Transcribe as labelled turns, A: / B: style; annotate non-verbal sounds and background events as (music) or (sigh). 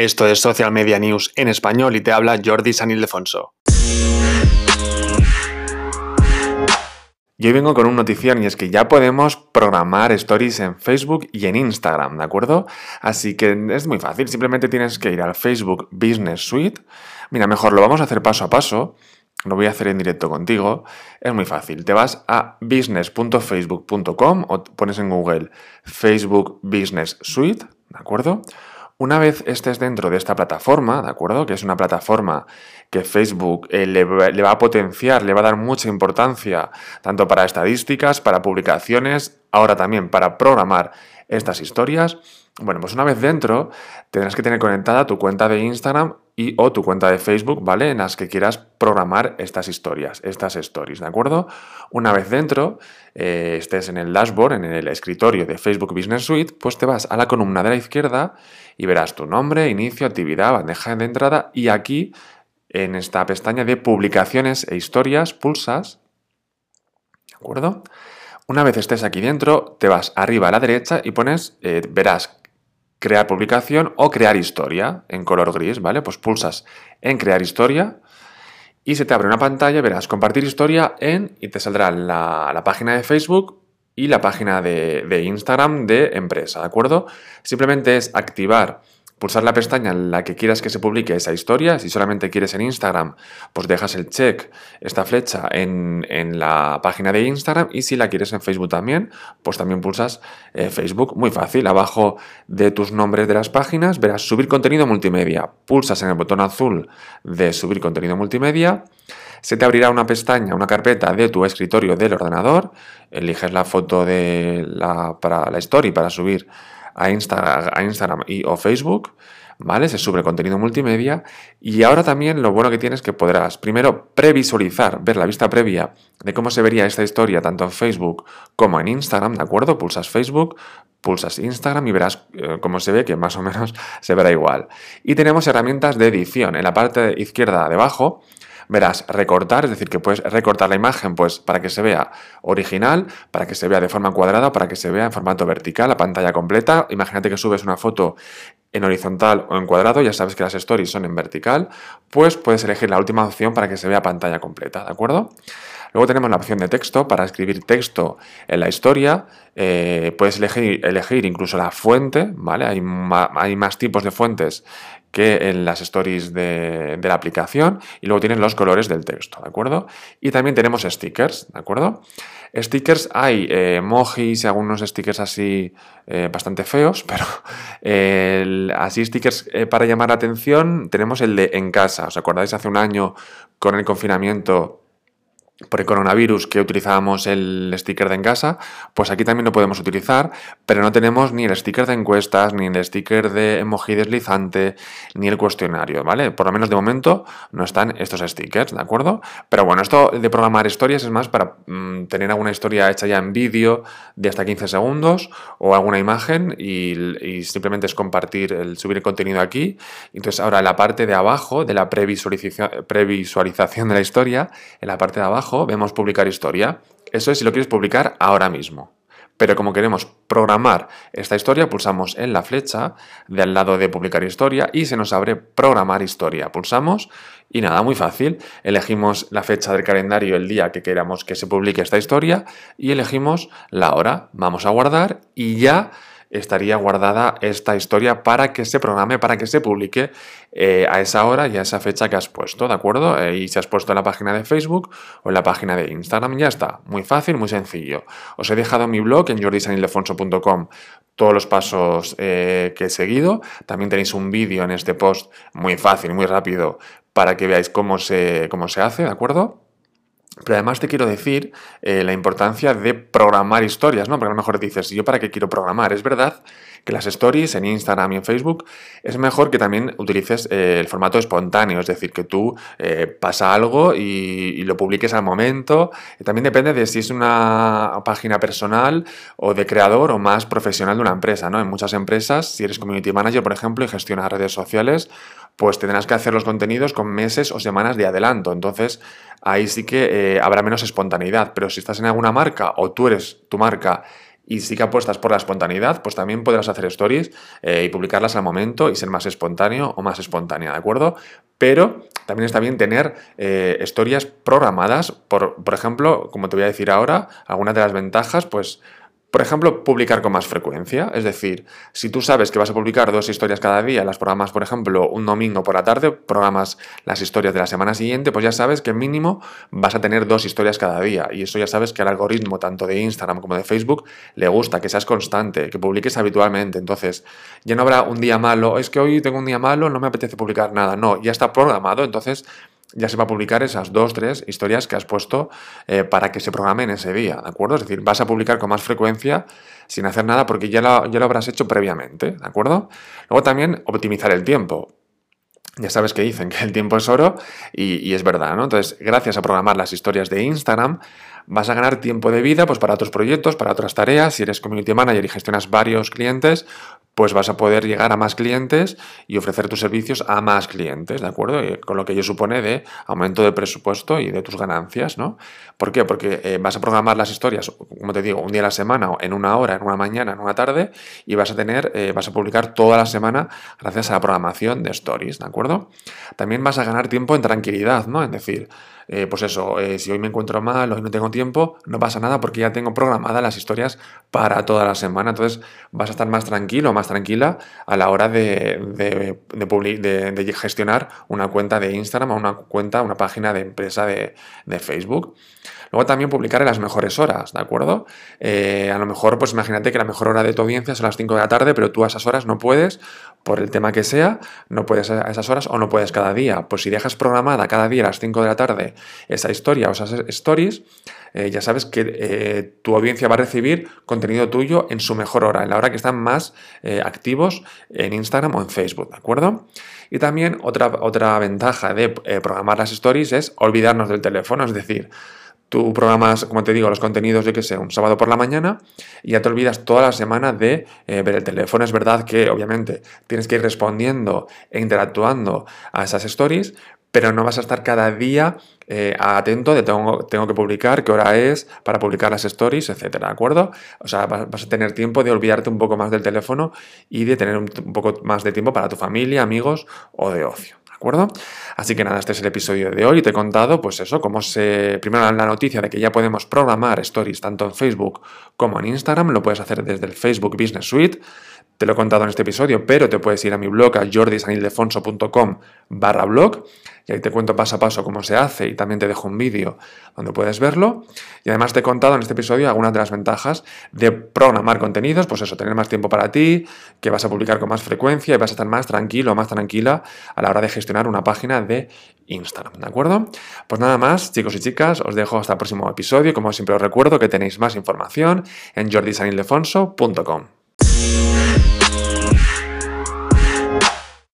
A: Esto es Social Media News en español y te habla Jordi San Ildefonso. Y hoy vengo con un notición y es que ya podemos programar stories en Facebook y en Instagram, ¿de acuerdo? Así que es muy fácil, simplemente tienes que ir al Facebook Business Suite. Mira, mejor lo vamos a hacer paso a paso. Lo voy a hacer en directo contigo. Es muy fácil. Te vas a business.facebook.com o pones en Google Facebook Business Suite, ¿de acuerdo? Una vez estés dentro de esta plataforma, ¿de acuerdo? Que es una plataforma que Facebook eh, le, va a potenciar, le va a dar mucha importancia, tanto para estadísticas, para publicaciones, ahora también para programar estas historias. Bueno, pues una vez dentro, tendrás que tener conectada tu cuenta de Instagram y o tu cuenta de Facebook, ¿vale? En las que quieras programar estas historias, estas stories, ¿de acuerdo? Una vez dentro, eh, estés en el dashboard, en el escritorio de Facebook Business Suite, pues te vas a la columna de la izquierda y verás tu nombre, inicio, actividad, bandeja de entrada y aquí, en esta pestaña de publicaciones e historias, pulsas, ¿de acuerdo? Una vez estés aquí dentro, te vas arriba a la derecha y pones, eh, verás crear publicación o crear historia en color gris, ¿vale? Pues pulsas en crear historia y se te abre una pantalla, verás compartir historia en y te saldrá la, página de Facebook y la página de, de Instagram de empresa, ¿de acuerdo? Simplemente es activar pulsar la pestaña en la que quieras que se publique esa historia. Si solamente quieres en Instagram, pues dejas el check, esta flecha en, la página de Instagram. Y si la quieres en Facebook también, pues también pulsas eh, Facebook. Muy fácil. Abajo de tus nombres de las páginas verás subir contenido multimedia. Pulsas en el botón azul de subir contenido multimedia. Se te abrirá una pestaña, una carpeta de tu escritorio del ordenador. Eliges la foto de la, para la story para subir a, Instagram y o Facebook, ¿vale? Se sube contenido multimedia y ahora también lo bueno que tienes es que podrás primero previsualizar, ver la vista previa de cómo se vería esta historia tanto en Facebook como en Instagram, ¿de acuerdo? Pulsas Facebook, pulsas Instagram y verás eh, cómo se ve, que más o menos (laughs) se verá igual. Y tenemos herramientas de edición. En la parte izquierda de abajo verás recortar, es decir, que puedes recortar la imagen pues, para que se vea original, para que se vea de forma cuadrada, para que se vea en formato vertical, la pantalla completa. Imagínate que subes una foto en horizontal o en cuadrado, ya sabes que las stories son en vertical, pues puedes elegir la última opción para que se vea pantalla completa, ¿de acuerdo? Luego tenemos la opción de texto para escribir texto en la historia. Eh, puedes elegir, elegir, incluso la fuente, ¿vale? Hay, hay más tipos de fuentes que en las stories de, la aplicación y luego tienes los colores del texto, ¿de acuerdo? Y también tenemos stickers, ¿de acuerdo? Stickers hay eh, emojis y algunos stickers así eh, bastante feos, (laughs) pero así stickers eh, para llamar la atención tenemos el de en casa. ¿Os acordáis hace un año con el confinamiento por el coronavirus que utilizábamos el sticker de en casa, pues aquí también lo podemos utilizar, pero no tenemos ni el sticker de encuestas, ni el sticker de emoji deslizante, ni el cuestionario, ¿vale? Por lo menos de momento no están estos stickers, ¿de acuerdo? Pero bueno, esto de programar historias es más para mm, tener alguna historia hecha ya en vídeo de hasta 15 segundos o alguna imagen y, simplemente es compartir, el subir el contenido aquí. Entonces ahora en la parte de abajo de la previsualización, previsualización de la historia, en la parte de abajo, vemos publicar historia. Eso es si lo quieres publicar ahora mismo. Pero como queremos programar esta historia, pulsamos en la flecha de al lado de publicar historia y se nos abre programar historia. Pulsamos y nada, muy fácil. Elegimos la fecha del calendario, el día que queramos que se publique esta historia y elegimos la hora. Vamos a guardar y ya estaría guardada esta historia para que se programe, para que se publique eh, a esa hora y a esa fecha que has puesto, ¿de acuerdo? Eh, y si has puesto en la página de Facebook o en la página de Instagram, ya está. Muy fácil, muy sencillo. Os he dejado en mi blog en jordisanildefonso.com todos los pasos eh, que he seguido. También tenéis un vídeo en este post muy fácil, muy rápido, para que veáis cómo se, cómo se hace, ¿de acuerdo? Pero además te quiero decir eh, la importancia de programar historias, ¿no? Porque a lo mejor dices, ¿y yo para qué quiero programar? Es verdad que las stories en Instagram y en Facebook es mejor que también utilices eh, el formato espontáneo, es decir, que tú eh, pasa algo y, lo publiques al momento. también depende de si es una página personal o de creador o más profesional de una empresa, ¿no? En muchas empresas, si eres community manager, por ejemplo, y gestionas redes sociales, pues tendrás que hacer los contenidos con meses o semanas de adelanto. Entonces, ahí sí que eh, habrá menos espontaneidad. Pero si estás en alguna marca o tú eres tu marca y sí que apuestas por la espontaneidad, pues también podrás hacer stories eh, y publicarlas al momento y ser más espontáneo o más espontánea, ¿de acuerdo? Pero también está bien tener eh, historias programadas, por, por ejemplo, como te voy a decir ahora, algunas de las ventajas, pues por ejemplo, publicar con más frecuencia. Es decir, si tú sabes que vas a publicar dos historias cada día, las programas, por ejemplo, un domingo por la tarde, programas las historias de la semana siguiente, pues ya sabes que mínimo vas a tener dos historias cada día. Y eso ya sabes que al algoritmo, tanto de Instagram como de Facebook, le gusta que seas constante, que publiques habitualmente. Entonces, ya no habrá un día malo, es que hoy tengo un día malo, no me apetece publicar nada. No, ya está programado. Entonces, ya se va a publicar esas dos, tres historias que has puesto eh, para que se programen ese día, ¿de acuerdo? Es decir, vas a publicar con más frecuencia sin hacer nada porque ya lo, ya lo habrás hecho previamente, ¿de acuerdo? Luego también optimizar el tiempo. Ya sabes que dicen que el tiempo es oro y, y, es verdad, ¿no? Entonces, gracias a programar las historias de Instagram, vas a ganar tiempo de vida pues, para otros proyectos, para otras tareas. Si eres community manager y gestionas varios clientes, pues vas a poder llegar a más clientes y ofrecer tus servicios a más clientes, ¿de acuerdo? con lo que ello supone de aumento de presupuesto y de tus ganancias, ¿no? ¿Por qué? Porque eh, vas a programar las historias, como te digo, un día a la semana, en una hora, en una mañana, en una tarde, y vas a tener, eh, vas a publicar toda la semana gracias a la programación de stories, ¿de acuerdo? También vas a ganar tiempo en tranquilidad, ¿no? Es decir, eh, pues eso, si hoy me encuentro mal, hoy no tengo tiempo, no pasa nada porque ya tengo programadas las historias para toda la semana. Entonces vas a estar más tranquilo, más tranquila a la hora de, gestionar una cuenta de Instagram o una cuenta, una página de empresa de, Facebook. Luego también publicar en las mejores horas, ¿de acuerdo? Eh, a lo mejor, pues imagínate que la mejor hora de tu audiencia a las 5 de la tarde, pero tú a esas horas no puedes, por el tema que sea, no puedes a esas horas o no puedes cada día. Pues si dejas programada cada día a las 5 de la tarde esa historia o esas stories, eh, ya sabes que eh, tu audiencia va a recibir contenido tuyo en su mejor hora, en la hora que están más eh, activos en Instagram o en Facebook, ¿de acuerdo? Y también otra, otra ventaja de programar las stories es olvidarnos del teléfono, es decir, Tú programas, como te digo, los contenidos, yo que sé, un sábado por la mañana y ya te olvidas toda la semana de ver el teléfono. Es verdad que, obviamente, tienes que ir respondiendo e interactuando a esas stories, pero no vas a estar cada día eh, atento de tengo, tengo, que publicar, qué hora es, para publicar las stories, etcétera, ¿de acuerdo? O sea, vas, a tener tiempo de olvidarte un poco más del teléfono y de tener un, poco más de tiempo para tu familia, amigos o de ocio. ¿De acuerdo? Así que nada, este es el episodio de hoy te he contado, pues eso, cómo se. Primero la noticia de que ya podemos programar stories tanto en Facebook como en Instagram, lo puedes hacer desde el Facebook Business Suite. Te lo he contado en este episodio, pero te puedes ir a mi blog a jordisanildefonso.com barra blog y ahí te cuento paso a paso cómo se hace y también te dejo un vídeo donde puedes verlo. Y además te he contado en este episodio algunas de las ventajas de programar contenidos, pues eso, tener más tiempo para ti, que vas a publicar con más frecuencia y vas a estar más tranquilo, más tranquila a la hora de gestionar una página de Instagram, ¿de acuerdo? Pues nada más, chicos y chicas, os dejo hasta el próximo episodio. Como siempre os recuerdo que tenéis más información en jordisanildefonso.com.